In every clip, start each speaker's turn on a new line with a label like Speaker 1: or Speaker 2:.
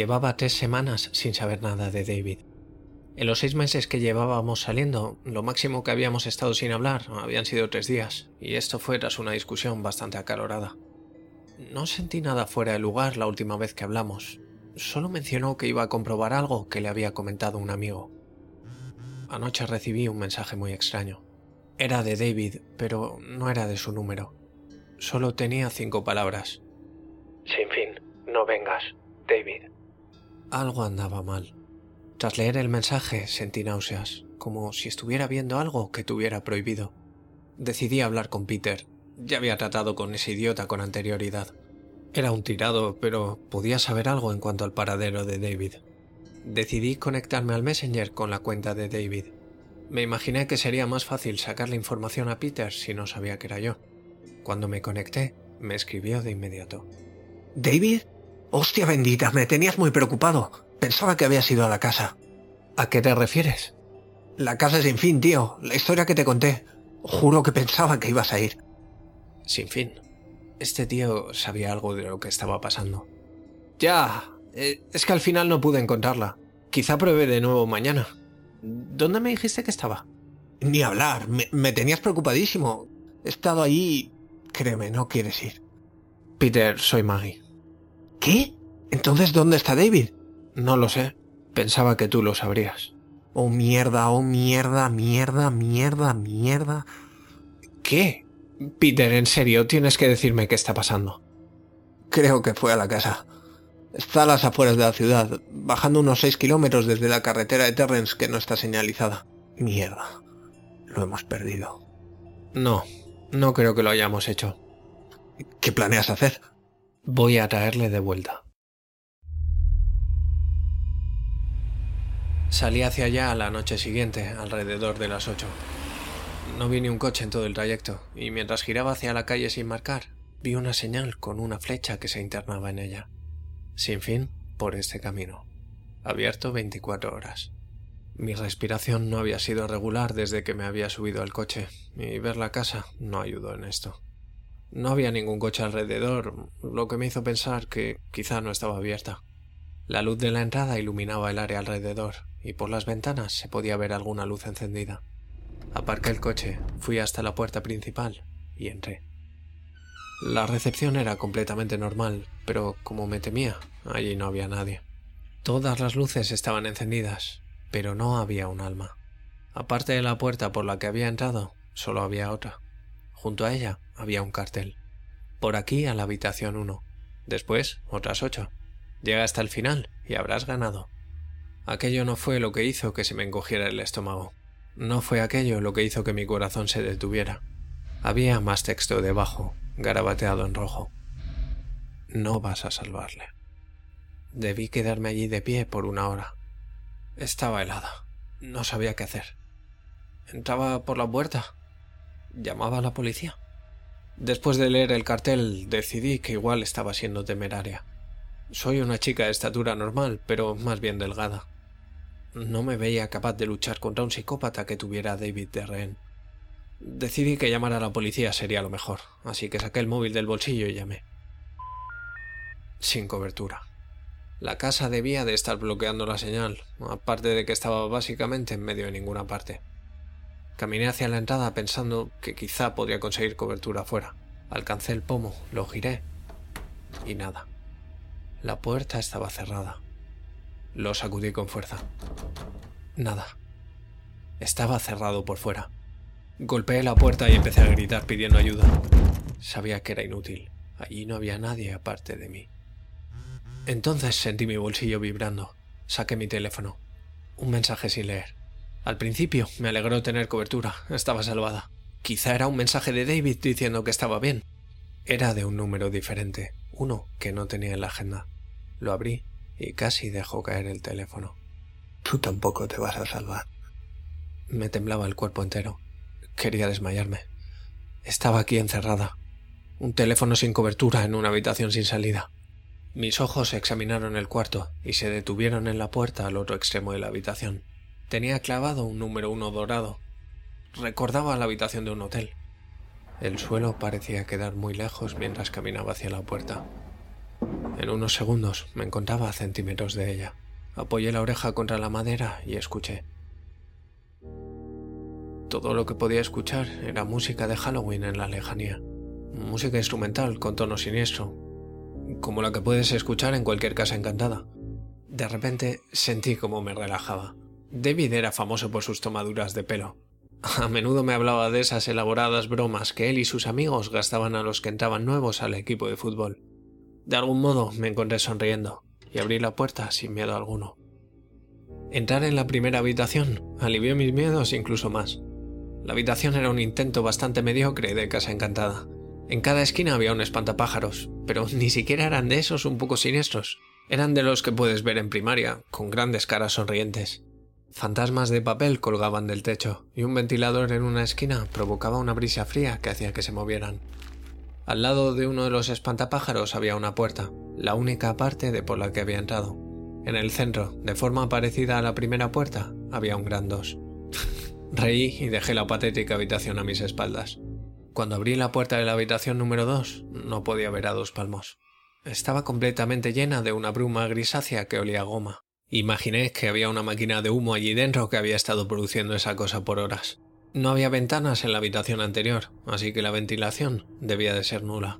Speaker 1: Llevaba tres semanas sin saber nada de David. En los seis meses que llevábamos saliendo, lo máximo que habíamos estado sin hablar habían sido tres días, y esto fue tras una discusión bastante acalorada. No sentí nada fuera de lugar la última vez que hablamos. Solo mencionó que iba a comprobar algo que le había comentado un amigo. Anoche recibí un mensaje muy extraño. Era de David, pero no era de su número. Solo tenía cinco palabras. Sin fin, no vengas, David. Algo andaba mal. Tras leer el mensaje sentí náuseas, como si estuviera viendo algo que tuviera prohibido. Decidí hablar con Peter. Ya había tratado con ese idiota con anterioridad. Era un tirado, pero podía saber algo en cuanto al paradero de David. Decidí conectarme al Messenger con la cuenta de David. Me imaginé que sería más fácil sacarle información a Peter si no sabía que era yo. Cuando me conecté, me escribió de inmediato.
Speaker 2: ¿David? Hostia bendita, me tenías muy preocupado. Pensaba que habías ido a la casa.
Speaker 1: ¿A qué te refieres?
Speaker 2: La casa sin fin, tío. La historia que te conté. Juro que pensaba que ibas a ir.
Speaker 1: Sin fin. Este tío sabía algo de lo que estaba pasando.
Speaker 2: Ya. Eh, es que al final no pude encontrarla. Quizá pruebe de nuevo mañana.
Speaker 1: ¿Dónde me dijiste que estaba?
Speaker 2: Ni hablar. Me, me tenías preocupadísimo. He estado allí... Créeme, no quieres ir.
Speaker 1: Peter, soy Maggie.
Speaker 2: ¿Qué? Entonces, ¿dónde está David?
Speaker 1: No lo sé. Pensaba que tú lo sabrías.
Speaker 2: Oh, mierda, oh, mierda, mierda, mierda, mierda.
Speaker 1: ¿Qué? Peter, en serio, tienes que decirme qué está pasando.
Speaker 2: Creo que fue a la casa. Está a las afueras de la ciudad, bajando unos seis kilómetros desde la carretera de Terrence que no está señalizada. Mierda. Lo hemos perdido.
Speaker 1: No, no creo que lo hayamos hecho.
Speaker 2: ¿Qué planeas hacer?
Speaker 1: Voy a traerle de vuelta. Salí hacia allá a la noche siguiente, alrededor de las ocho. No vi ni un coche en todo el trayecto, y mientras giraba hacia la calle sin marcar, vi una señal con una flecha que se internaba en ella. Sin fin, por este camino. Abierto 24 horas. Mi respiración no había sido regular desde que me había subido al coche, y ver la casa no ayudó en esto. No había ningún coche alrededor, lo que me hizo pensar que quizá no estaba abierta. La luz de la entrada iluminaba el área alrededor, y por las ventanas se podía ver alguna luz encendida. Aparqué el coche, fui hasta la puerta principal y entré. La recepción era completamente normal, pero como me temía, allí no había nadie. Todas las luces estaban encendidas, pero no había un alma. Aparte de la puerta por la que había entrado, solo había otra. Junto a ella había un cartel. Por aquí a la habitación 1. Después, otras ocho. Llega hasta el final y habrás ganado. Aquello no fue lo que hizo que se me encogiera el estómago. No fue aquello lo que hizo que mi corazón se detuviera. Había más texto debajo, garabateado en rojo. No vas a salvarle. Debí quedarme allí de pie por una hora. Estaba helada. No sabía qué hacer. Entraba por la puerta. Llamaba a la policía. Después de leer el cartel decidí que igual estaba siendo temeraria. Soy una chica de estatura normal, pero más bien delgada. No me veía capaz de luchar contra un psicópata que tuviera a David de rehén. Decidí que llamar a la policía sería lo mejor, así que saqué el móvil del bolsillo y llamé. Sin cobertura. La casa debía de estar bloqueando la señal, aparte de que estaba básicamente en medio de ninguna parte. Caminé hacia la entrada pensando que quizá podría conseguir cobertura afuera. Alcancé el pomo, lo giré y nada. La puerta estaba cerrada. Lo sacudí con fuerza. Nada. Estaba cerrado por fuera. Golpeé la puerta y empecé a gritar pidiendo ayuda. Sabía que era inútil. Allí no había nadie aparte de mí. Entonces sentí mi bolsillo vibrando. Saqué mi teléfono. Un mensaje sin leer. Al principio me alegró tener cobertura. Estaba salvada. Quizá era un mensaje de David diciendo que estaba bien. Era de un número diferente uno que no tenía en la agenda. Lo abrí y casi dejó caer el teléfono.
Speaker 2: Tú tampoco te vas a salvar.
Speaker 1: Me temblaba el cuerpo entero. Quería desmayarme. Estaba aquí encerrada. Un teléfono sin cobertura en una habitación sin salida. Mis ojos examinaron el cuarto y se detuvieron en la puerta al otro extremo de la habitación. Tenía clavado un número uno dorado. Recordaba la habitación de un hotel. El suelo parecía quedar muy lejos mientras caminaba hacia la puerta. En unos segundos me encontraba a centímetros de ella. Apoyé la oreja contra la madera y escuché. Todo lo que podía escuchar era música de Halloween en la lejanía. Música instrumental con tono siniestro, como la que puedes escuchar en cualquier casa encantada. De repente sentí como me relajaba. David era famoso por sus tomaduras de pelo. A menudo me hablaba de esas elaboradas bromas que él y sus amigos gastaban a los que entraban nuevos al equipo de fútbol. De algún modo me encontré sonriendo y abrí la puerta sin miedo alguno. Entrar en la primera habitación alivió mis miedos incluso más. La habitación era un intento bastante mediocre de casa encantada. En cada esquina había un espantapájaros, pero ni siquiera eran de esos un poco siniestros. Eran de los que puedes ver en primaria, con grandes caras sonrientes. Fantasmas de papel colgaban del techo, y un ventilador en una esquina provocaba una brisa fría que hacía que se movieran. Al lado de uno de los espantapájaros había una puerta, la única parte de por la que había entrado. En el centro, de forma parecida a la primera puerta, había un gran dos. Reí y dejé la patética habitación a mis espaldas. Cuando abrí la puerta de la habitación número dos, no podía ver a dos palmos. Estaba completamente llena de una bruma grisácea que olía a goma. Imaginé que había una máquina de humo allí dentro que había estado produciendo esa cosa por horas. No había ventanas en la habitación anterior, así que la ventilación debía de ser nula.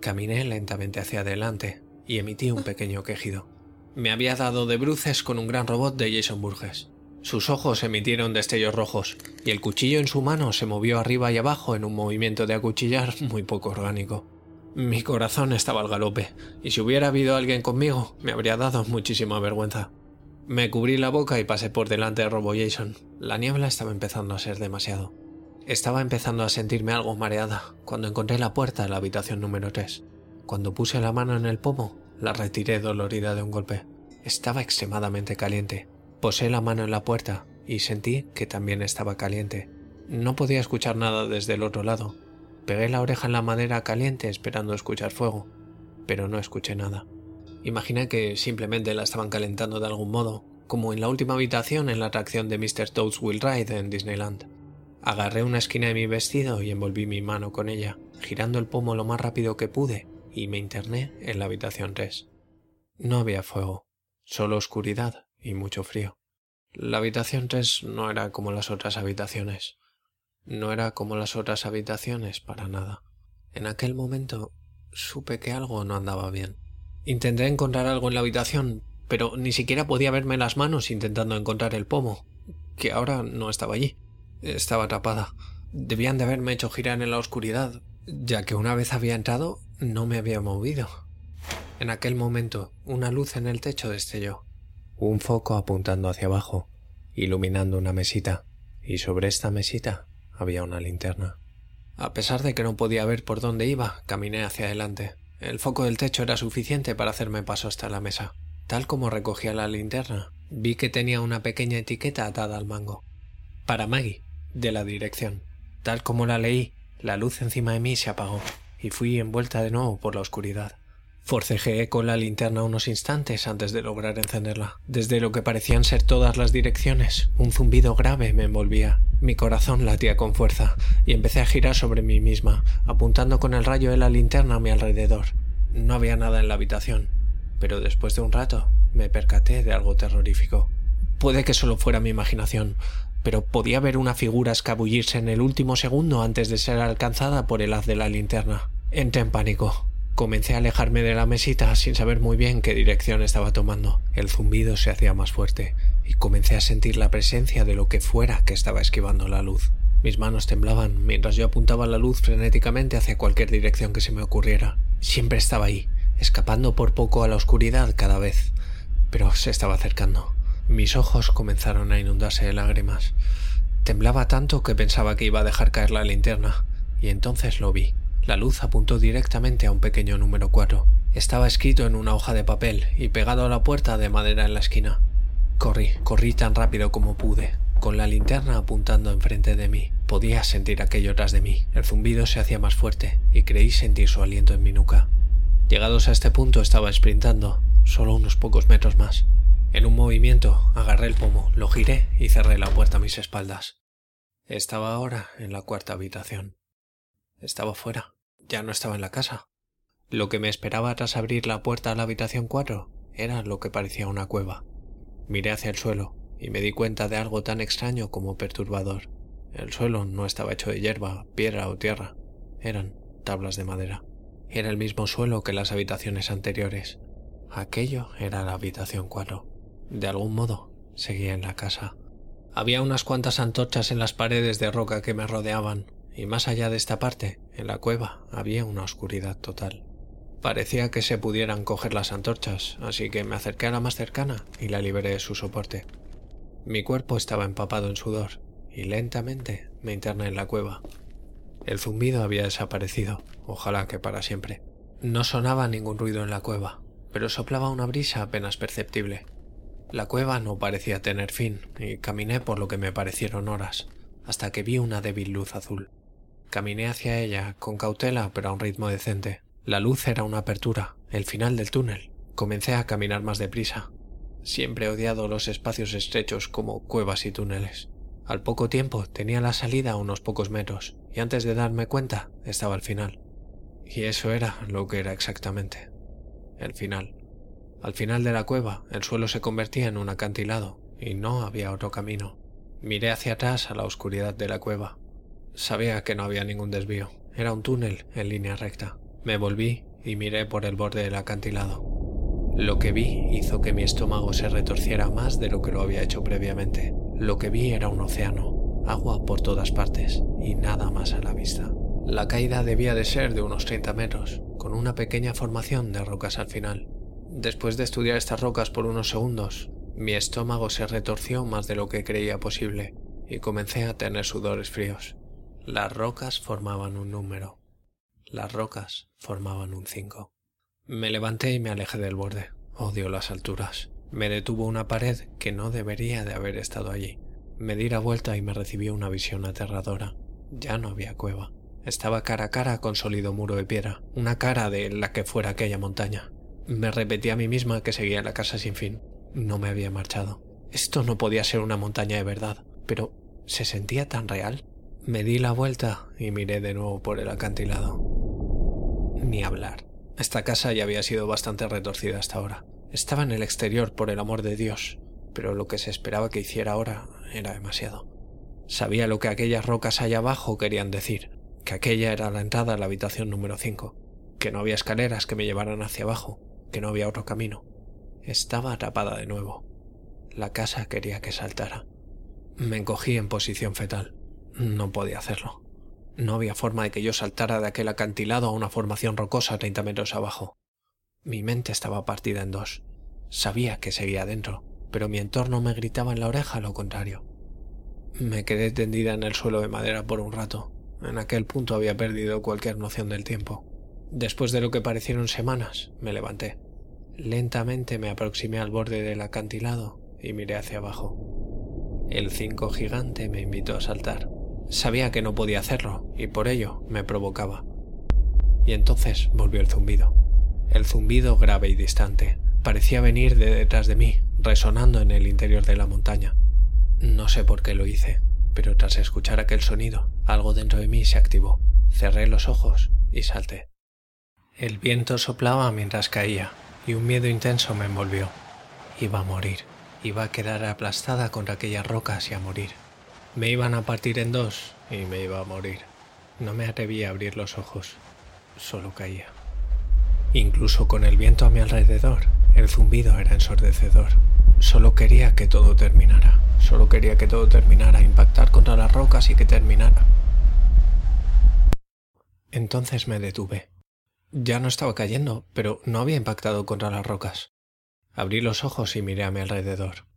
Speaker 1: Caminé lentamente hacia adelante y emití un pequeño quejido. Me había dado de bruces con un gran robot de Jason Burgess. Sus ojos emitieron destellos rojos y el cuchillo en su mano se movió arriba y abajo en un movimiento de acuchillar muy poco orgánico. Mi corazón estaba al galope, y si hubiera habido alguien conmigo, me habría dado muchísima vergüenza. Me cubrí la boca y pasé por delante de Robo Jason. La niebla estaba empezando a ser demasiado. Estaba empezando a sentirme algo mareada cuando encontré la puerta de la habitación número 3. Cuando puse la mano en el pomo, la retiré dolorida de un golpe. Estaba extremadamente caliente. Posé la mano en la puerta y sentí que también estaba caliente. No podía escuchar nada desde el otro lado, Pegué la oreja en la madera caliente esperando escuchar fuego, pero no escuché nada. Imaginé que simplemente la estaban calentando de algún modo, como en la última habitación en la atracción de Mr. Toad's Will Ride en Disneyland. Agarré una esquina de mi vestido y envolví mi mano con ella, girando el pomo lo más rápido que pude, y me interné en la habitación 3. No había fuego, solo oscuridad y mucho frío. La habitación 3 no era como las otras habitaciones. No era como las otras habitaciones para nada. En aquel momento supe que algo no andaba bien. Intenté encontrar algo en la habitación, pero ni siquiera podía verme las manos intentando encontrar el pomo, que ahora no estaba allí. Estaba atrapada. Debían de haberme hecho girar en la oscuridad, ya que una vez había entrado no me había movido. En aquel momento, una luz en el techo destelló. Un foco apuntando hacia abajo, iluminando una mesita, y sobre esta mesita había una linterna. A pesar de que no podía ver por dónde iba, caminé hacia adelante. El foco del techo era suficiente para hacerme paso hasta la mesa. Tal como recogía la linterna, vi que tenía una pequeña etiqueta atada al mango. Para Maggie, de la dirección. Tal como la leí, la luz encima de mí se apagó y fui envuelta de nuevo por la oscuridad. Forcejeé con la linterna unos instantes antes de lograr encenderla. Desde lo que parecían ser todas las direcciones, un zumbido grave me envolvía. Mi corazón latía con fuerza y empecé a girar sobre mí misma, apuntando con el rayo de la linterna a mi alrededor. No había nada en la habitación, pero después de un rato me percaté de algo terrorífico. Puede que solo fuera mi imaginación, pero podía ver una figura escabullirse en el último segundo antes de ser alcanzada por el haz de la linterna. Entré en pánico. Comencé a alejarme de la mesita sin saber muy bien qué dirección estaba tomando. El zumbido se hacía más fuerte y comencé a sentir la presencia de lo que fuera que estaba esquivando la luz. Mis manos temblaban mientras yo apuntaba la luz frenéticamente hacia cualquier dirección que se me ocurriera. Siempre estaba ahí, escapando por poco a la oscuridad cada vez, pero se estaba acercando. Mis ojos comenzaron a inundarse de lágrimas. Temblaba tanto que pensaba que iba a dejar caer la linterna, y entonces lo vi. La luz apuntó directamente a un pequeño número 4. Estaba escrito en una hoja de papel y pegado a la puerta de madera en la esquina. Corrí, corrí tan rápido como pude, con la linterna apuntando enfrente de mí. Podía sentir aquello tras de mí. El zumbido se hacía más fuerte y creí sentir su aliento en mi nuca. Llegados a este punto estaba sprintando, solo unos pocos metros más. En un movimiento agarré el pomo, lo giré y cerré la puerta a mis espaldas. Estaba ahora en la cuarta habitación. Estaba fuera. Ya no estaba en la casa. Lo que me esperaba tras abrir la puerta a la habitación 4 era lo que parecía una cueva. Miré hacia el suelo y me di cuenta de algo tan extraño como perturbador. El suelo no estaba hecho de hierba, piedra o tierra, eran tablas de madera. Era el mismo suelo que las habitaciones anteriores. Aquello era la habitación 4. De algún modo, seguía en la casa. Había unas cuantas antorchas en las paredes de roca que me rodeaban, y más allá de esta parte, en la cueva, había una oscuridad total. Parecía que se pudieran coger las antorchas, así que me acerqué a la más cercana y la liberé de su soporte. Mi cuerpo estaba empapado en sudor, y lentamente me interné en la cueva. El zumbido había desaparecido, ojalá que para siempre. No sonaba ningún ruido en la cueva, pero soplaba una brisa apenas perceptible. La cueva no parecía tener fin, y caminé por lo que me parecieron horas, hasta que vi una débil luz azul. Caminé hacia ella, con cautela pero a un ritmo decente, la luz era una apertura, el final del túnel. Comencé a caminar más deprisa. Siempre he odiado los espacios estrechos como cuevas y túneles. Al poco tiempo tenía la salida a unos pocos metros, y antes de darme cuenta estaba al final. Y eso era lo que era exactamente. El final. Al final de la cueva el suelo se convertía en un acantilado, y no había otro camino. Miré hacia atrás a la oscuridad de la cueva. Sabía que no había ningún desvío. Era un túnel en línea recta. Me volví y miré por el borde del acantilado. Lo que vi hizo que mi estómago se retorciera más de lo que lo había hecho previamente. Lo que vi era un océano, agua por todas partes y nada más a la vista. La caída debía de ser de unos 30 metros, con una pequeña formación de rocas al final. Después de estudiar estas rocas por unos segundos, mi estómago se retorció más de lo que creía posible y comencé a tener sudores fríos. Las rocas formaban un número. Las rocas formaban un 5. Me levanté y me alejé del borde. Odio las alturas. Me detuvo una pared que no debería de haber estado allí. Me di la vuelta y me recibió una visión aterradora. Ya no había cueva. Estaba cara a cara con sólido muro de piedra, una cara de la que fuera aquella montaña. Me repetí a mí misma que seguía la casa sin fin. No me había marchado. Esto no podía ser una montaña de verdad, pero ¿se sentía tan real? Me di la vuelta y miré de nuevo por el acantilado ni hablar. Esta casa ya había sido bastante retorcida hasta ahora. Estaba en el exterior, por el amor de Dios, pero lo que se esperaba que hiciera ahora era demasiado. Sabía lo que aquellas rocas allá abajo querían decir, que aquella era la entrada a la habitación número 5, que no había escaleras que me llevaran hacia abajo, que no había otro camino. Estaba atrapada de nuevo. La casa quería que saltara. Me encogí en posición fetal. No podía hacerlo. No había forma de que yo saltara de aquel acantilado a una formación rocosa treinta metros abajo. Mi mente estaba partida en dos. Sabía que seguía dentro, pero mi entorno me gritaba en la oreja lo contrario. Me quedé tendida en el suelo de madera por un rato. En aquel punto había perdido cualquier noción del tiempo. Después de lo que parecieron semanas, me levanté. Lentamente me aproximé al borde del acantilado y miré hacia abajo. El cinco gigante me invitó a saltar. Sabía que no podía hacerlo y por ello me provocaba. Y entonces volvió el zumbido. El zumbido grave y distante. Parecía venir de detrás de mí, resonando en el interior de la montaña. No sé por qué lo hice, pero tras escuchar aquel sonido, algo dentro de mí se activó. Cerré los ojos y salté. El viento soplaba mientras caía y un miedo intenso me envolvió. Iba a morir, iba a quedar aplastada contra aquellas rocas y a morir. Me iban a partir en dos y me iba a morir. No me atreví a abrir los ojos. Solo caía. Incluso con el viento a mi alrededor, el zumbido era ensordecedor. Solo quería que todo terminara. Solo quería que todo terminara, impactar contra las rocas y que terminara. Entonces me detuve. Ya no estaba cayendo, pero no había impactado contra las rocas. Abrí los ojos y miré a mi alrededor.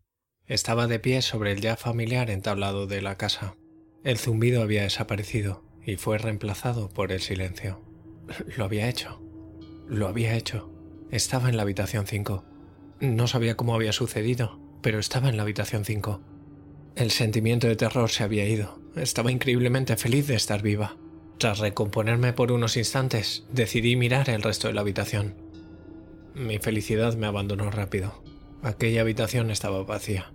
Speaker 1: Estaba de pie sobre el ya familiar entablado de la casa. El zumbido había desaparecido y fue reemplazado por el silencio. Lo había hecho. Lo había hecho. Estaba en la habitación 5. No sabía cómo había sucedido, pero estaba en la habitación 5. El sentimiento de terror se había ido. Estaba increíblemente feliz de estar viva. Tras recomponerme por unos instantes, decidí mirar el resto de la habitación. Mi felicidad me abandonó rápido. Aquella habitación estaba vacía.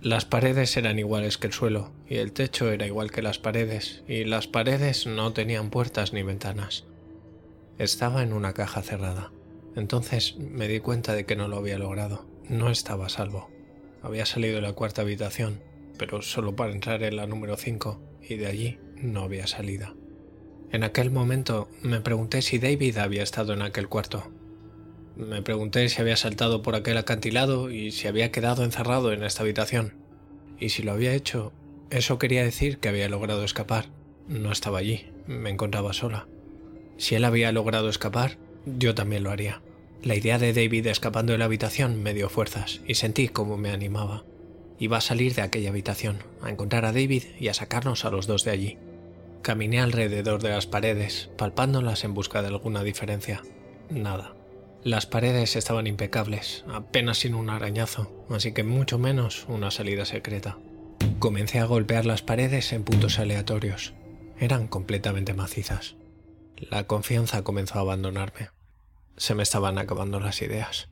Speaker 1: Las paredes eran iguales que el suelo, y el techo era igual que las paredes, y las paredes no tenían puertas ni ventanas. Estaba en una caja cerrada. Entonces me di cuenta de que no lo había logrado. No estaba salvo. Había salido de la cuarta habitación, pero solo para entrar en la número 5, y de allí no había salida. En aquel momento me pregunté si David había estado en aquel cuarto. Me pregunté si había saltado por aquel acantilado y si había quedado encerrado en esta habitación. Y si lo había hecho, eso quería decir que había logrado escapar. No estaba allí, me encontraba sola. Si él había logrado escapar, yo también lo haría. La idea de David escapando de la habitación me dio fuerzas y sentí cómo me animaba. Iba a salir de aquella habitación, a encontrar a David y a sacarnos a los dos de allí. Caminé alrededor de las paredes, palpándolas en busca de alguna diferencia. Nada. Las paredes estaban impecables, apenas sin un arañazo, así que mucho menos una salida secreta. Comencé a golpear las paredes en puntos aleatorios. Eran completamente macizas. La confianza comenzó a abandonarme. Se me estaban acabando las ideas.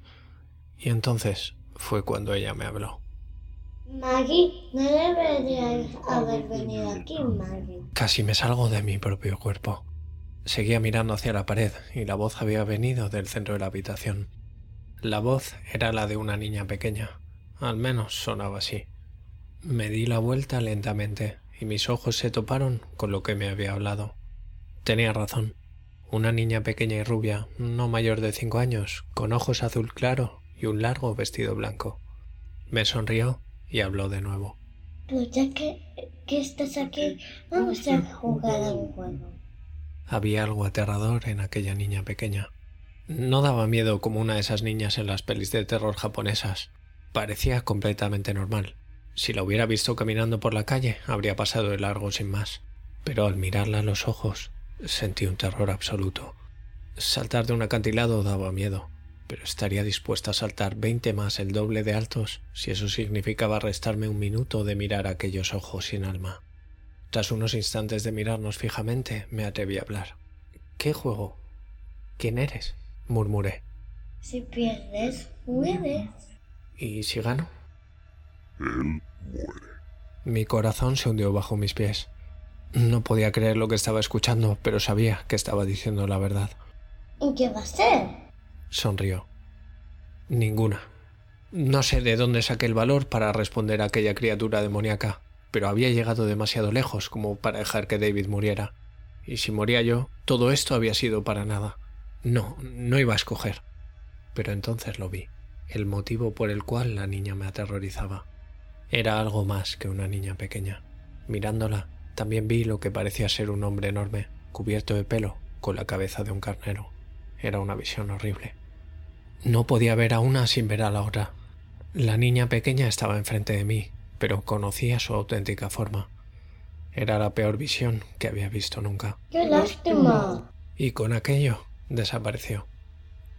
Speaker 1: Y entonces fue cuando ella me habló.
Speaker 3: Maggie, no deberías haber venido aquí, Maggie.
Speaker 1: Casi me salgo de mi propio cuerpo. Seguía mirando hacia la pared y la voz había venido del centro de la habitación. La voz era la de una niña pequeña. Al menos sonaba así. Me di la vuelta lentamente y mis ojos se toparon con lo que me había hablado. Tenía razón. Una niña pequeña y rubia, no mayor de cinco años, con ojos azul claro y un largo vestido blanco. Me sonrió y habló de nuevo.
Speaker 3: Pues ya que, que estás aquí, vamos a jugar a un juego.
Speaker 1: Había algo aterrador en aquella niña pequeña. No daba miedo como una de esas niñas en las pelis de terror japonesas. Parecía completamente normal. Si la hubiera visto caminando por la calle, habría pasado de largo sin más. Pero al mirarla a los ojos, sentí un terror absoluto. Saltar de un acantilado daba miedo, pero estaría dispuesta a saltar veinte más el doble de altos si eso significaba restarme un minuto de mirar aquellos ojos sin alma. Tras unos instantes de mirarnos fijamente, me atreví a hablar. ¿Qué juego? ¿Quién eres? murmuré.
Speaker 3: Si pierdes, mueres.
Speaker 1: ¿Y si gano?
Speaker 4: Él muere.
Speaker 1: Mi corazón se hundió bajo mis pies. No podía creer lo que estaba escuchando, pero sabía que estaba diciendo la verdad.
Speaker 3: ¿Y qué va a ser?
Speaker 1: sonrió. Ninguna. No sé de dónde saqué el valor para responder a aquella criatura demoníaca, pero había llegado demasiado lejos como para dejar que David muriera. Y si moría yo, todo esto había sido para nada. No, no iba a escoger. Pero entonces lo vi, el motivo por el cual la niña me aterrorizaba. Era algo más que una niña pequeña. Mirándola, también vi lo que parecía ser un hombre enorme, cubierto de pelo, con la cabeza de un carnero. Era una visión horrible. No podía ver a una sin ver a la otra. La niña pequeña estaba enfrente de mí, pero conocía su auténtica forma. Era la peor visión que había visto nunca.
Speaker 3: ¡Qué lástima!
Speaker 1: Y con aquello desapareció.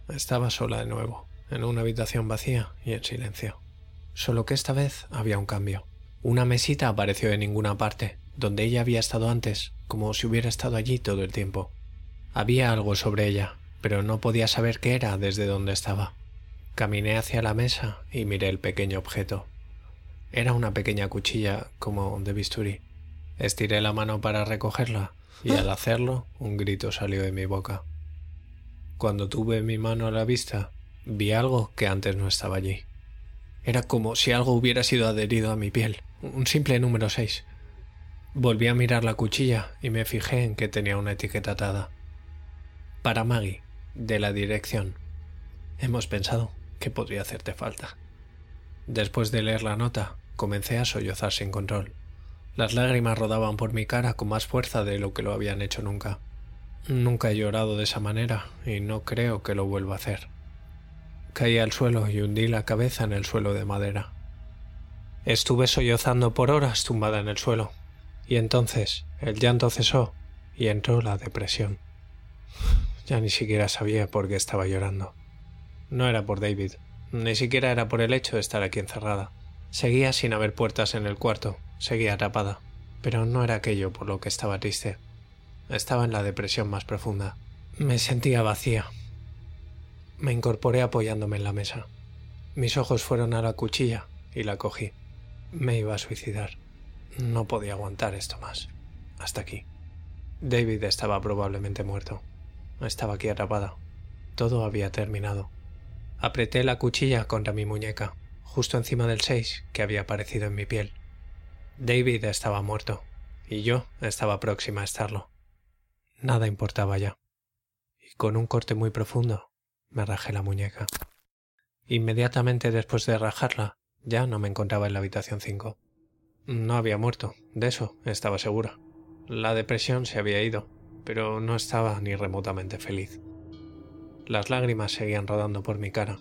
Speaker 1: Estaba sola de nuevo, en una habitación vacía y en silencio. Solo que esta vez había un cambio. Una mesita apareció de ninguna parte, donde ella había estado antes, como si hubiera estado allí todo el tiempo. Había algo sobre ella, pero no podía saber qué era desde donde estaba. Caminé hacia la mesa y miré el pequeño objeto. Era una pequeña cuchilla como de bisturí. Estiré la mano para recogerla y al hacerlo un grito salió de mi boca. Cuando tuve mi mano a la vista, vi algo que antes no estaba allí. Era como si algo hubiera sido adherido a mi piel, un simple número 6. Volví a mirar la cuchilla y me fijé en que tenía una etiqueta atada. Para Maggie, de la dirección. Hemos pensado que podría hacerte falta. Después de leer la nota, comencé a sollozar sin control. Las lágrimas rodaban por mi cara con más fuerza de lo que lo habían hecho nunca. Nunca he llorado de esa manera y no creo que lo vuelva a hacer. Caí al suelo y hundí la cabeza en el suelo de madera. Estuve sollozando por horas tumbada en el suelo, y entonces el llanto cesó y entró la depresión. Ya ni siquiera sabía por qué estaba llorando. No era por David, ni siquiera era por el hecho de estar aquí encerrada. Seguía sin haber puertas en el cuarto, seguía atrapada, pero no era aquello por lo que estaba triste. Estaba en la depresión más profunda. Me sentía vacía. Me incorporé apoyándome en la mesa. Mis ojos fueron a la cuchilla y la cogí. Me iba a suicidar. No podía aguantar esto más. Hasta aquí. David estaba probablemente muerto. estaba aquí atrapada. Todo había terminado. Apreté la cuchilla contra mi muñeca, justo encima del 6 que había aparecido en mi piel. David estaba muerto, y yo estaba próxima a estarlo. Nada importaba ya. Y con un corte muy profundo me rajé la muñeca. Inmediatamente después de rajarla, ya no me encontraba en la habitación 5. No había muerto, de eso estaba segura. La depresión se había ido, pero no estaba ni remotamente feliz. Las lágrimas seguían rodando por mi cara.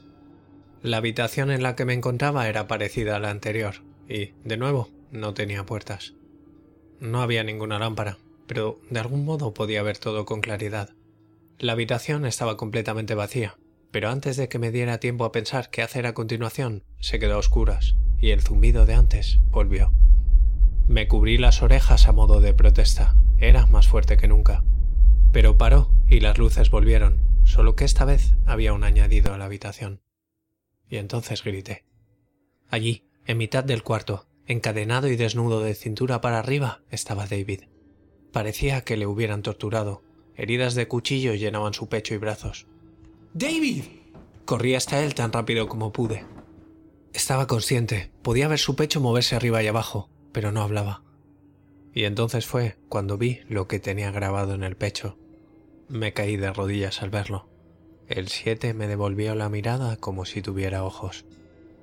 Speaker 1: La habitación en la que me encontraba era parecida a la anterior, y, de nuevo, no tenía puertas. No había ninguna lámpara, pero de algún modo podía ver todo con claridad. La habitación estaba completamente vacía, pero antes de que me diera tiempo a pensar qué hacer a continuación, se quedó a oscuras, y el zumbido de antes volvió. Me cubrí las orejas a modo de protesta. Era más fuerte que nunca. Pero paró y las luces volvieron, solo que esta vez había un añadido a la habitación. Y entonces grité. Allí, en mitad del cuarto, encadenado y desnudo de cintura para arriba, estaba David. Parecía que le hubieran torturado. Heridas de cuchillo llenaban su pecho y brazos. ¡David! Corrí hasta él tan rápido como pude. Estaba consciente, podía ver su pecho moverse arriba y abajo, pero no hablaba. Y entonces fue cuando vi lo que tenía grabado en el pecho. Me caí de rodillas al verlo. El siete me devolvió la mirada como si tuviera ojos.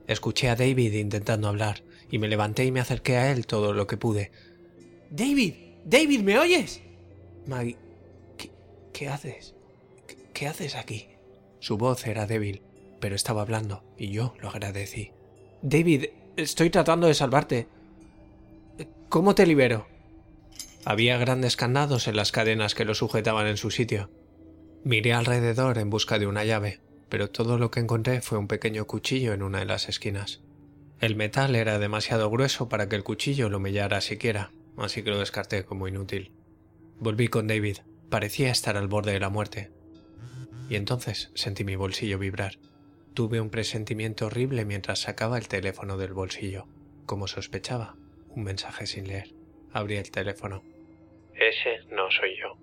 Speaker 1: Escuché a David intentando hablar y me levanté y me acerqué a él todo lo que pude. David, David, ¿me oyes? Maggie, ¿qué, haces? ¿Qué, ¿Qué haces aquí? Su voz era débil, pero estaba hablando y yo lo agradecí. David, estoy tratando de salvarte. ¿Cómo te libero? Había grandes candados en las cadenas que lo sujetaban en su sitio. Miré alrededor en busca de una llave, pero todo lo que encontré fue un pequeño cuchillo en una de las esquinas. El metal era demasiado grueso para que el cuchillo lo mellara siquiera, así que lo descarté como inútil. Volví con David. Parecía estar al borde de la muerte. Y entonces sentí mi bolsillo vibrar. Tuve un presentimiento horrible mientras sacaba el teléfono del bolsillo. Como sospechaba, un mensaje sin leer. Abrí el teléfono. Ese no soy yo.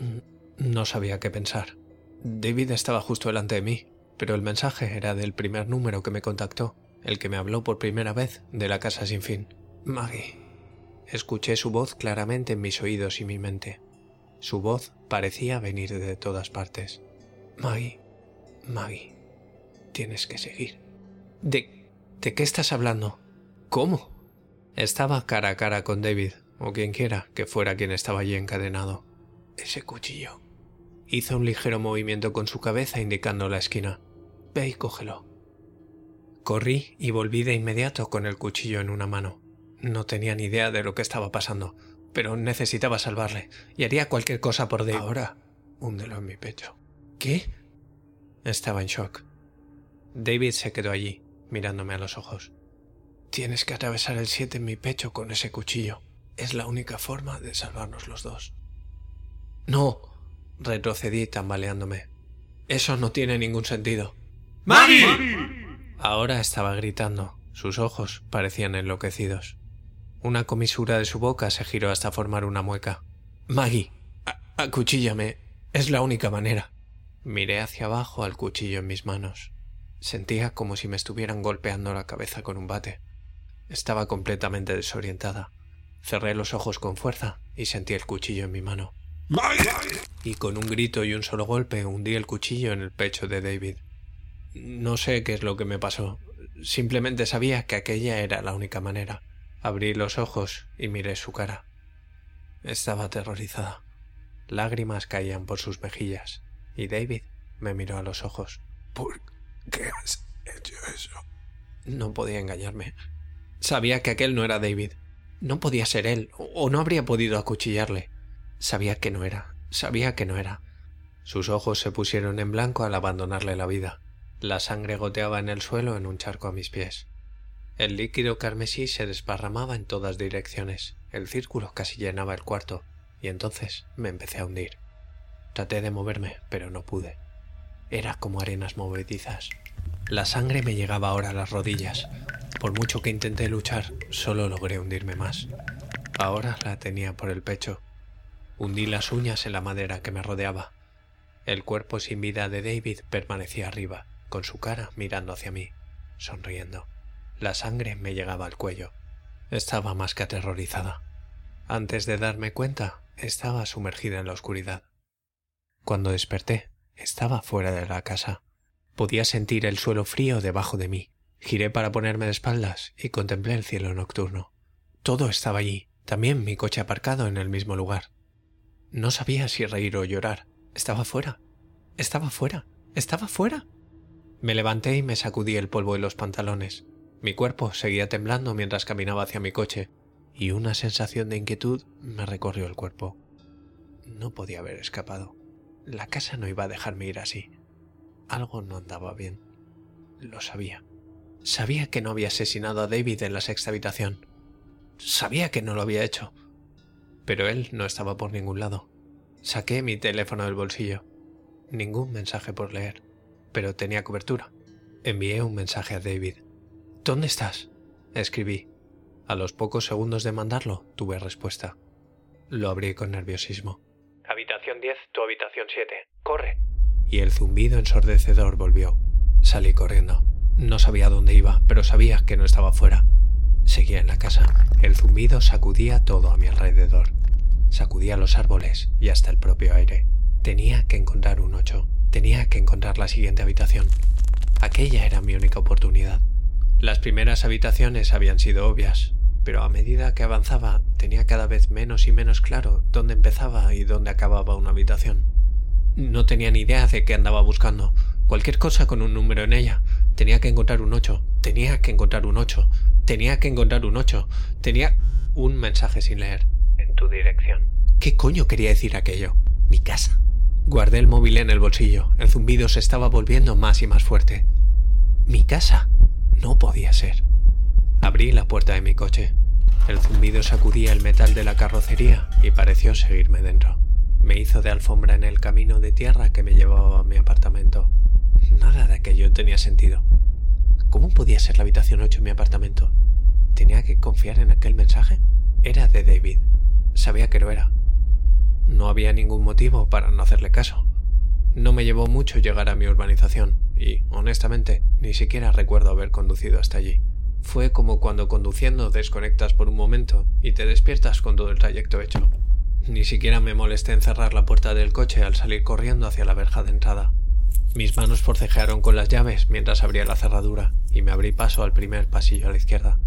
Speaker 1: Mm, no sabía qué pensar. David estaba justo delante de mí, pero el mensaje era del primer número que me contactó, el que me habló por primera vez de la casa sin fin. Maggie. Escuché su voz claramente en mis oídos y mi mente. Su voz parecía venir de todas partes. Maggie, Maggie, tienes que seguir. ¿De, ¿De qué estás hablando? ¿Cómo? Estaba cara a cara con David, o quien quiera que fuera quien estaba allí encadenado. Ese cuchillo. Hizo un ligero movimiento con su cabeza indicando la esquina. Ve y cógelo. Corrí y volví de inmediato con el cuchillo en una mano. No tenía ni idea de lo que estaba pasando, pero necesitaba salvarle y haría cualquier cosa por David. Ahora, húndelo en mi pecho. ¿Qué? Estaba en shock. David se quedó allí, mirándome a los ojos. Tienes que atravesar el 7 en mi pecho con ese cuchillo. Es la única forma de salvarnos los dos. No, retrocedí tambaleándome. Eso no tiene ningún sentido.
Speaker 5: ¡Maggie!
Speaker 1: Ahora estaba gritando. Sus ojos parecían enloquecidos. Una comisura de su boca se giró hasta formar una mueca. Maggie, acuchíllame. Es la única manera. Miré hacia abajo al cuchillo en mis manos. Sentía como si me estuvieran golpeando la cabeza con un bate. Estaba completamente desorientada. Cerré los ojos con fuerza y sentí el cuchillo en mi mano. Y con un grito y un solo golpe hundí el cuchillo en el pecho de David. No sé qué es lo que me pasó. Simplemente sabía que aquella era la única manera. Abrí los ojos y miré su cara. Estaba aterrorizada. Lágrimas caían por sus mejillas y David me miró a los ojos.
Speaker 5: ¿Por qué has hecho eso?
Speaker 1: No podía engañarme. Sabía que aquel no era David. No podía ser él, o no habría podido acuchillarle. Sabía que no era, sabía que no era. Sus ojos se pusieron en blanco al abandonarle la vida. La sangre goteaba en el suelo en un charco a mis pies. El líquido carmesí se desparramaba en todas direcciones. El círculo casi llenaba el cuarto, y entonces me empecé a hundir. Traté de moverme, pero no pude. Era como arenas movedizas. La sangre me llegaba ahora a las rodillas. Por mucho que intenté luchar, solo logré hundirme más. Ahora la tenía por el pecho. Hundí las uñas en la madera que me rodeaba. El cuerpo sin vida de David permanecía arriba, con su cara mirando hacia mí, sonriendo. La sangre me llegaba al cuello. Estaba más que aterrorizada. Antes de darme cuenta, estaba sumergida en la oscuridad. Cuando desperté, estaba fuera de la casa. Podía sentir el suelo frío debajo de mí. Giré para ponerme de espaldas y contemplé el cielo nocturno. Todo estaba allí, también mi coche aparcado en el mismo lugar. No sabía si reír o llorar. Estaba fuera. Estaba fuera. Estaba fuera. Me levanté y me sacudí el polvo de los pantalones. Mi cuerpo seguía temblando mientras caminaba hacia mi coche, y una sensación de inquietud me recorrió el cuerpo. No podía haber escapado. La casa no iba a dejarme ir así. Algo no andaba bien. Lo sabía. Sabía que no había asesinado a David en la sexta habitación. Sabía que no lo había hecho. Pero él no estaba por ningún lado. Saqué mi teléfono del bolsillo. Ningún mensaje por leer, pero tenía cobertura. Envié un mensaje a David. ¿Dónde estás? Escribí. A los pocos segundos de mandarlo, tuve respuesta. Lo abrí con nerviosismo. Habitación 10, tu habitación 7. Corre. Y el zumbido ensordecedor volvió. Salí corriendo. No sabía dónde iba, pero sabía que no estaba fuera. Seguía en la casa. El zumbido sacudía todo a mi alrededor. Sacudía los árboles y hasta el propio aire. Tenía que encontrar un ocho. Tenía que encontrar la siguiente habitación. Aquella era mi única oportunidad. Las primeras habitaciones habían sido obvias, pero a medida que avanzaba tenía cada vez menos y menos claro dónde empezaba y dónde acababa una habitación. No tenía ni idea de qué andaba buscando. Cualquier cosa con un número en ella. Tenía que encontrar un ocho. Tenía que encontrar un ocho. Tenía que encontrar un ocho. Tenía un mensaje sin leer. En tu dirección. ¿Qué coño quería decir aquello? ¿Mi casa? Guardé el móvil en el bolsillo. El zumbido se estaba volviendo más y más fuerte. ¿Mi casa? No podía ser. Abrí la puerta de mi coche. El zumbido sacudía el metal de la carrocería y pareció seguirme dentro. Me hizo de alfombra en el camino de tierra que me llevaba a mi apartamento. Nada de aquello tenía sentido. ¿Cómo podía ser la habitación 8 en mi apartamento? ¿Tenía que confiar en aquel mensaje? Era de David. Sabía que lo era. No había ningún motivo para no hacerle caso. No me llevó mucho llegar a mi urbanización y, honestamente, ni siquiera recuerdo haber conducido hasta allí. Fue como cuando conduciendo desconectas por un momento y te despiertas con todo el trayecto hecho. Ni siquiera me molesté en cerrar la puerta del coche al salir corriendo hacia la verja de entrada. Mis manos forcejearon con las llaves mientras abría la cerradura y me abrí paso al primer pasillo a la izquierda.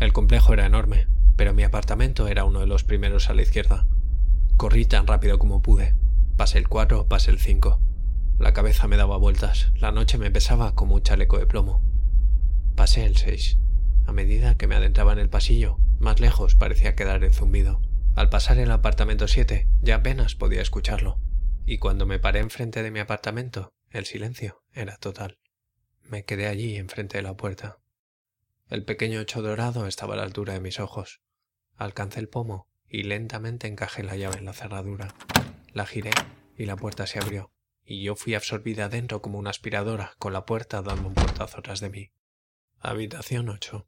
Speaker 1: El complejo era enorme, pero mi apartamento era uno de los primeros a la izquierda. Corrí tan rápido como pude. Pasé el 4, pasé el 5. La cabeza me daba vueltas, la noche me pesaba como un chaleco de plomo. Pasé el 6. A medida que me adentraba en el pasillo, más lejos parecía quedar el zumbido. Al pasar el apartamento 7, ya apenas podía escucharlo. Y cuando me paré enfrente de mi apartamento, el silencio era total. Me quedé allí enfrente de la puerta. El pequeño ocho dorado estaba a la altura de mis ojos. Alcancé el pomo y lentamente encajé la llave en la cerradura. La giré y la puerta se abrió y yo fui absorbida dentro como una aspiradora, con la puerta dando un portazo tras de mí. Habitación 8.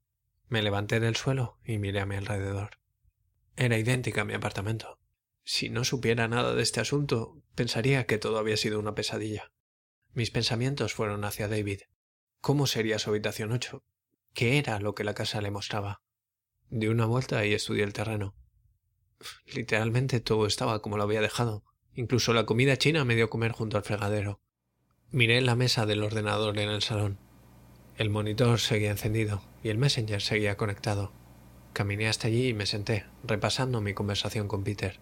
Speaker 1: Me levanté del suelo y miré a mi alrededor. Era idéntica a mi apartamento. Si no supiera nada de este asunto, pensaría que todo había sido una pesadilla. Mis pensamientos fueron hacia David. ¿Cómo sería su habitación 8? ¿Qué era lo que la casa le mostraba? Di una vuelta y estudié el terreno. Literalmente todo estaba como lo había dejado. Incluso la comida china me dio comer junto al fregadero. Miré la mesa del ordenador en el salón. El monitor seguía encendido y el Messenger seguía conectado. Caminé hasta allí y me senté, repasando mi conversación con Peter.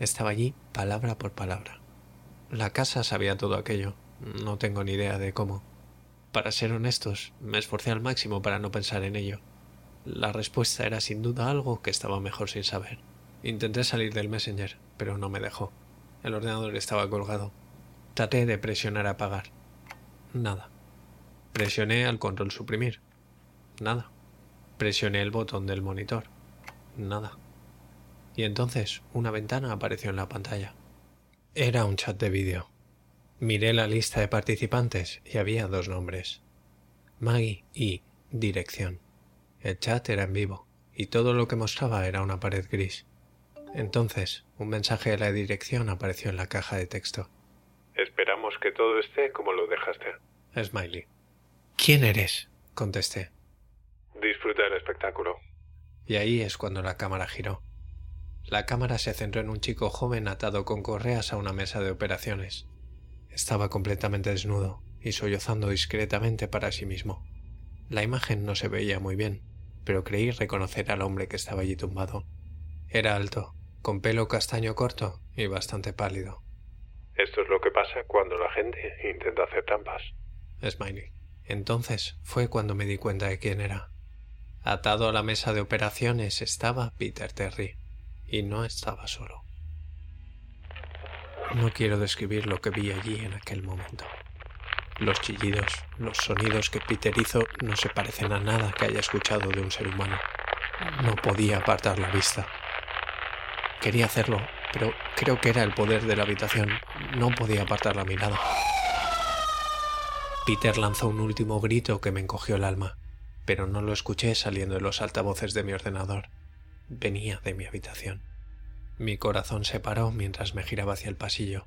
Speaker 1: Estaba allí palabra por palabra. La casa sabía todo aquello. No tengo ni idea de cómo. Para ser honestos, me esforcé al máximo para no pensar en ello. La respuesta era sin duda algo que estaba mejor sin saber. Intenté salir del Messenger, pero no me dejó. El ordenador estaba colgado. Traté de presionar apagar. Nada. Presioné al control suprimir. Nada. Presioné el botón del monitor. Nada. Y entonces una ventana apareció en la pantalla. Era un chat de vídeo. Miré la lista de participantes y había dos nombres. Maggie y Dirección. El chat era en vivo y todo lo que mostraba era una pared gris. Entonces, un mensaje de la dirección apareció en la caja de texto. Esperamos que todo esté como lo dejaste. Smiley. ¿Quién eres? contesté. Disfruta el espectáculo. Y ahí es cuando la cámara giró. La cámara se centró en un chico joven atado con correas a una mesa de operaciones. Estaba completamente desnudo y sollozando discretamente para sí mismo. La imagen no se veía muy bien, pero creí reconocer al hombre que estaba allí tumbado. Era alto, con pelo castaño corto y bastante pálido. Esto es lo que pasa cuando la gente intenta hacer trampas. Smiley. Entonces fue cuando me di cuenta de quién era. Atado a la mesa de operaciones estaba Peter Terry, y no estaba solo. No quiero describir lo que vi allí en aquel momento. Los chillidos, los sonidos que Peter hizo no se parecen a nada que haya escuchado de un ser humano. No podía apartar la vista. Quería hacerlo, pero creo que era el poder de la habitación. No podía apartar la mirada. Peter lanzó un último grito que me encogió el alma, pero no lo escuché saliendo de los altavoces de mi ordenador. Venía de mi habitación. Mi corazón se paró mientras me giraba hacia el pasillo.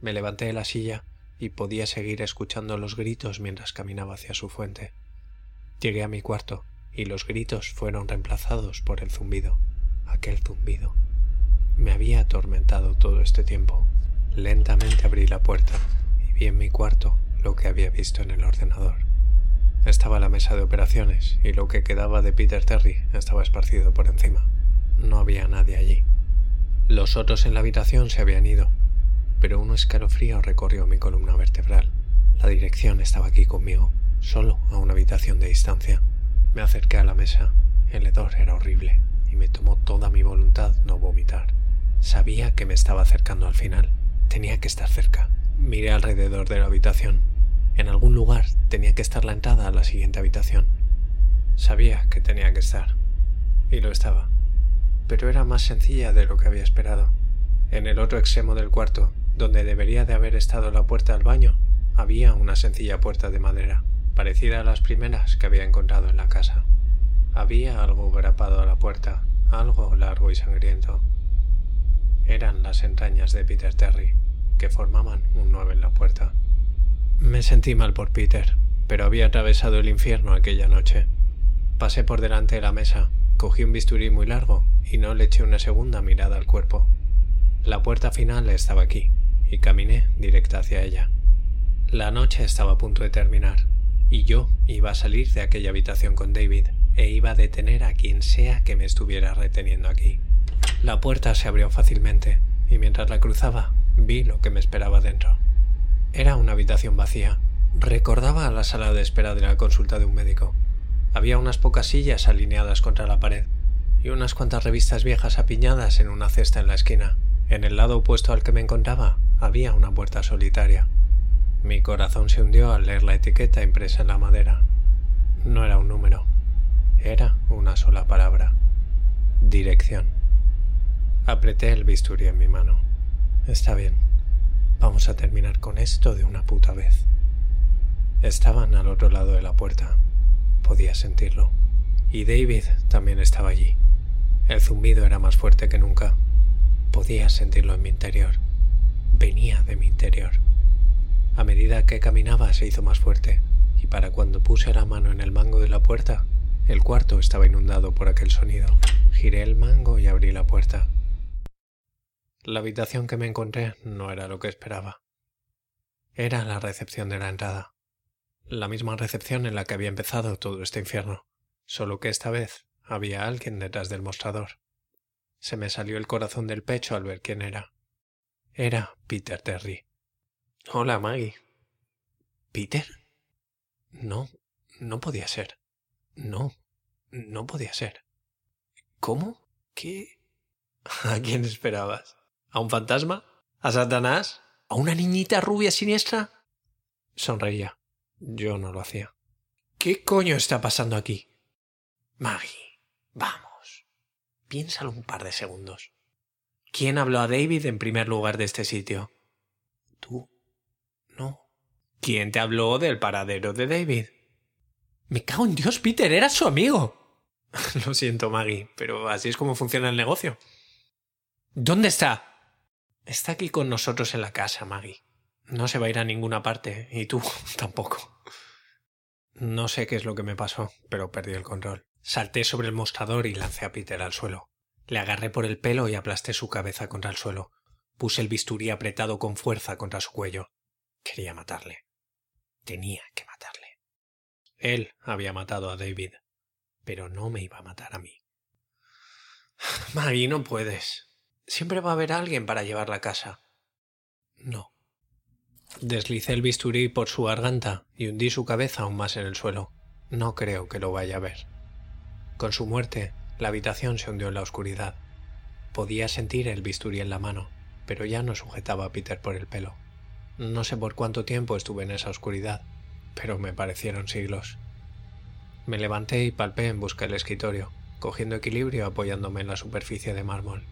Speaker 1: Me levanté de la silla y podía seguir escuchando los gritos mientras caminaba hacia su fuente. Llegué a mi cuarto y los gritos fueron reemplazados por el zumbido, aquel zumbido. Me había atormentado todo este tiempo. Lentamente abrí la puerta y vi en mi cuarto lo que había visto en el ordenador. Estaba la mesa de operaciones y lo que quedaba de Peter Terry estaba esparcido por encima. No había nadie allí. Los otros en la habitación se habían ido, pero un escalofrío recorrió mi columna vertebral. La dirección estaba aquí conmigo, solo a una habitación de distancia. Me acerqué a la mesa. El hedor era horrible y me tomó toda mi voluntad no vomitar. Sabía que me estaba acercando al final. Tenía que estar cerca. Miré alrededor de la habitación. En algún lugar tenía que estar la entrada a la siguiente habitación. Sabía que tenía que estar. Y lo estaba. Pero era más sencilla de lo que había esperado. En el otro extremo del cuarto, donde debería de haber estado la puerta al baño, había una sencilla puerta de madera, parecida a las primeras que había encontrado en la casa. Había algo grapado a la puerta, algo largo y sangriento. Eran las entrañas de Peter Terry, que formaban un 9 en la puerta. Me sentí mal por Peter, pero había atravesado el infierno aquella noche. Pasé por delante de la mesa, cogí un bisturí muy largo y no le eché una segunda mirada al cuerpo. La puerta final estaba aquí, y caminé directa hacia ella. La noche estaba a punto de terminar, y yo iba a salir de aquella habitación con David, e iba a detener a quien sea que me estuviera reteniendo aquí. La puerta se abrió fácilmente, y mientras la cruzaba, vi lo que me esperaba dentro. Era una habitación vacía. Recordaba a la sala de espera de la consulta de un médico. Había unas pocas sillas alineadas contra la pared, y unas cuantas revistas viejas apiñadas en una cesta en la esquina. En el lado opuesto al que me encontraba había una puerta solitaria. Mi corazón se hundió al leer la etiqueta impresa en la madera. No era un número, era una sola palabra. Dirección. Apreté el bisturí en mi mano. Está bien. Vamos a terminar con esto de una puta vez. Estaban al otro lado de la puerta. Podía sentirlo. Y David también estaba allí. El zumbido era más fuerte que nunca. Podía sentirlo en mi interior. Venía de mi interior. A medida que caminaba se hizo más fuerte, y para cuando puse la mano en el mango de la puerta, el cuarto estaba inundado por aquel sonido. Giré el mango y abrí la puerta. La habitación que me encontré no era lo que esperaba. Era la recepción de la entrada. La misma recepción en la que había empezado todo este infierno, solo que esta vez había alguien detrás del mostrador. Se me salió el corazón del pecho al ver quién era. Era Peter Terry. Hola, Maggie. ¿Peter? No, no podía ser. No, no podía ser. ¿Cómo? ¿Qué? ¿A quién esperabas? ¿A un fantasma? ¿A Satanás? ¿A una niñita rubia siniestra? Sonreía. Yo no lo hacía. ¿Qué coño está pasando aquí? Maggie, vamos. Piénsalo un par de segundos. ¿Quién habló a David en primer lugar de este sitio? Tú. No. ¿Quién te habló del paradero de David? Me cago en Dios, Peter, era su amigo. Lo siento, Maggie, pero así es como funciona el negocio. ¿Dónde está? Está aquí con nosotros en la casa, Maggie. No se va a ir a ninguna parte, y tú tampoco. No sé qué es lo que me pasó, pero perdí el control. Salté sobre el mostrador y lancé a Peter al suelo. Le agarré por el pelo y aplasté su cabeza contra el suelo. Puse el bisturí apretado con fuerza contra su cuello. Quería matarle. Tenía que matarle. Él había matado a David, pero no me iba a matar a mí. Maggie, no puedes. Siempre va a haber alguien para llevarla a casa. No. Deslicé el bisturí por su garganta y hundí su cabeza aún más en el suelo. No creo que lo vaya a ver. Con su muerte, la habitación se hundió en la oscuridad. Podía sentir el bisturí en la mano, pero ya no sujetaba a Peter por el pelo. No sé por cuánto tiempo estuve en esa oscuridad, pero me parecieron siglos. Me levanté y palpé en busca del escritorio, cogiendo equilibrio apoyándome en la superficie de mármol.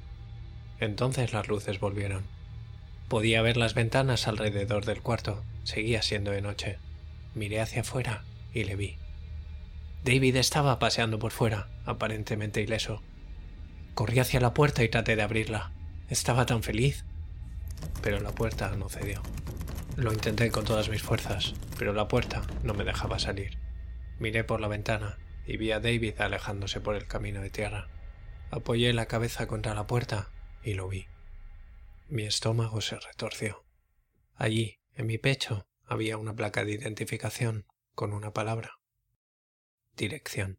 Speaker 1: Entonces las luces volvieron. Podía ver las ventanas alrededor del cuarto. Seguía siendo de noche. Miré hacia afuera y le vi. David estaba paseando por fuera, aparentemente ileso. Corrí hacia la puerta y traté de abrirla. Estaba tan feliz. Pero la puerta no cedió. Lo intenté con todas mis fuerzas, pero la puerta no me dejaba salir. Miré por la ventana y vi a David alejándose por el camino de tierra. Apoyé la cabeza contra la puerta y lo vi. Mi estómago se retorció. Allí, en mi pecho, había una placa de identificación con una palabra. Dirección.